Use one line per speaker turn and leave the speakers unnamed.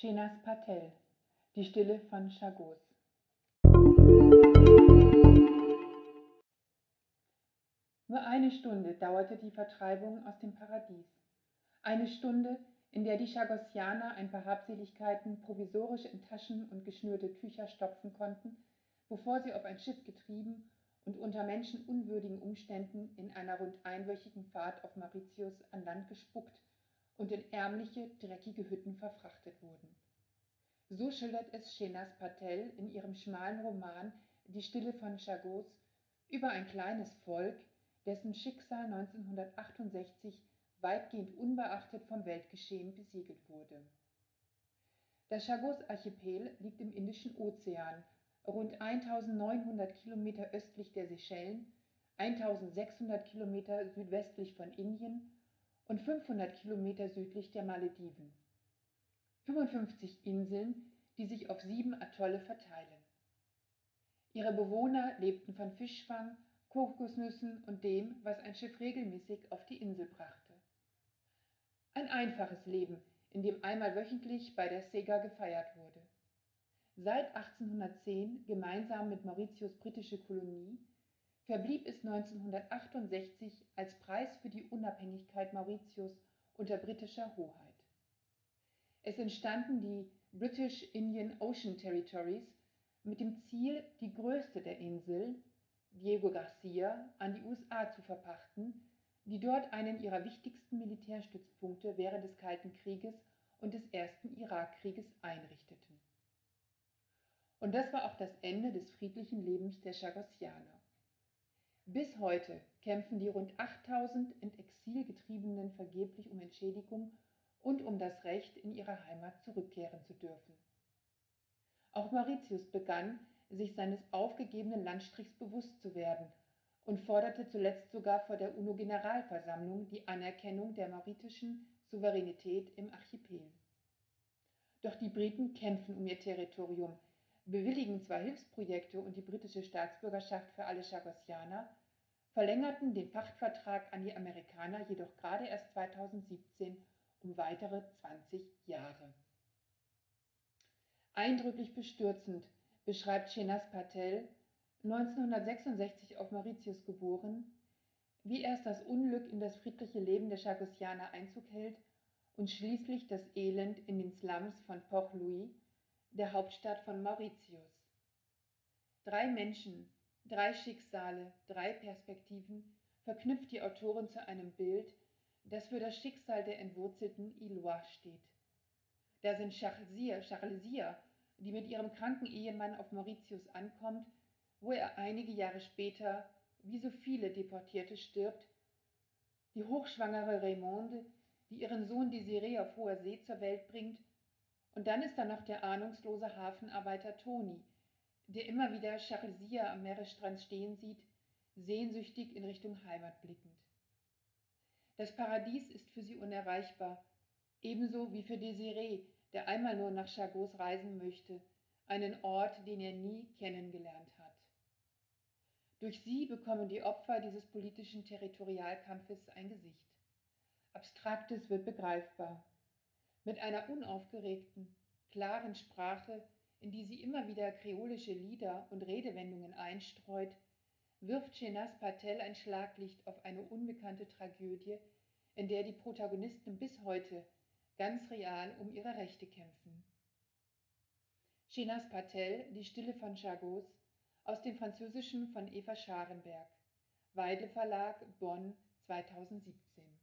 Shenas Patel Die Stille von Chagos Nur eine Stunde dauerte die Vertreibung aus dem Paradies. Eine Stunde, in der die Chagossianer ein paar Habseligkeiten provisorisch in Taschen und geschnürte Tücher stopfen konnten, bevor sie auf ein Schiff getrieben und unter menschenunwürdigen Umständen in einer rund einwöchigen Fahrt auf Mauritius an Land gespuckt und in ärmliche, dreckige Hütten verfrachtet wurden. So schildert es Shenas Patel in ihrem schmalen Roman Die Stille von Chagos über ein kleines Volk, dessen Schicksal 1968 weitgehend unbeachtet vom Weltgeschehen besiegelt wurde. Der Chagos-Archipel liegt im Indischen Ozean, rund 1900 Kilometer östlich der Seychellen, 1600 Kilometer südwestlich von Indien und 500 Kilometer südlich der Malediven. 55 Inseln, die sich auf sieben Atolle verteilen. Ihre Bewohner lebten von Fischfang, Kokosnüssen und dem, was ein Schiff regelmäßig auf die Insel brachte. Ein einfaches Leben, in dem einmal wöchentlich bei der Sega gefeiert wurde. Seit 1810 gemeinsam mit Mauritius britische Kolonie, verblieb es 1968 als Preis für die Unabhängigkeit Mauritius unter britischer Hoheit. Es entstanden die British Indian Ocean Territories mit dem Ziel, die größte der Inseln, Diego Garcia, an die USA zu verpachten, die dort einen ihrer wichtigsten Militärstützpunkte während des Kalten Krieges und des ersten Irakkrieges einrichteten. Und das war auch das Ende des friedlichen Lebens der Chagossianer. Bis heute kämpfen die rund 8000 in Exil getriebenen vergeblich um Entschädigung und um das Recht, in ihre Heimat zurückkehren zu dürfen. Auch Mauritius begann, sich seines aufgegebenen Landstrichs bewusst zu werden und forderte zuletzt sogar vor der UNO-Generalversammlung die Anerkennung der mauritischen Souveränität im Archipel. Doch die Briten kämpfen um ihr Territorium, bewilligen zwar Hilfsprojekte und die britische Staatsbürgerschaft für alle Chagossianer, verlängerten den Pachtvertrag an die Amerikaner jedoch gerade erst 2017 um weitere 20 Jahre. Eindrücklich bestürzend beschreibt Shenas Patel, 1966 auf Mauritius geboren, wie erst das Unglück in das friedliche Leben der Chagossianer Einzug hält und schließlich das Elend in den Slums von Port Louis der Hauptstadt von Mauritius. Drei Menschen, drei Schicksale, drei Perspektiven verknüpft die Autorin zu einem Bild, das für das Schicksal der entwurzelten Ilois steht. Da sind Charlesia, Charlesia, die mit ihrem kranken Ehemann auf Mauritius ankommt, wo er einige Jahre später, wie so viele Deportierte, stirbt, die hochschwangere Raymonde, die ihren Sohn Desiree auf hoher See zur Welt bringt und dann ist da noch der ahnungslose Hafenarbeiter Toni, der immer wieder Charlesia am Meeresstrand stehen sieht, sehnsüchtig in Richtung Heimat blickend. Das Paradies ist für sie unerreichbar, ebenso wie für Desiree, der einmal nur nach Chagos reisen möchte, einen Ort, den er nie kennengelernt hat. Durch sie bekommen die Opfer dieses politischen Territorialkampfes ein Gesicht. Abstraktes wird begreifbar mit einer unaufgeregten, klaren Sprache, in die sie immer wieder kreolische Lieder und Redewendungen einstreut, wirft Shenas Patel ein Schlaglicht auf eine unbekannte Tragödie, in der die Protagonisten bis heute ganz real um ihre Rechte kämpfen. Shenas Patel, Die Stille von Chagos, aus dem Französischen von Eva Scharenberg, Weidle Verlag, Bonn 2017.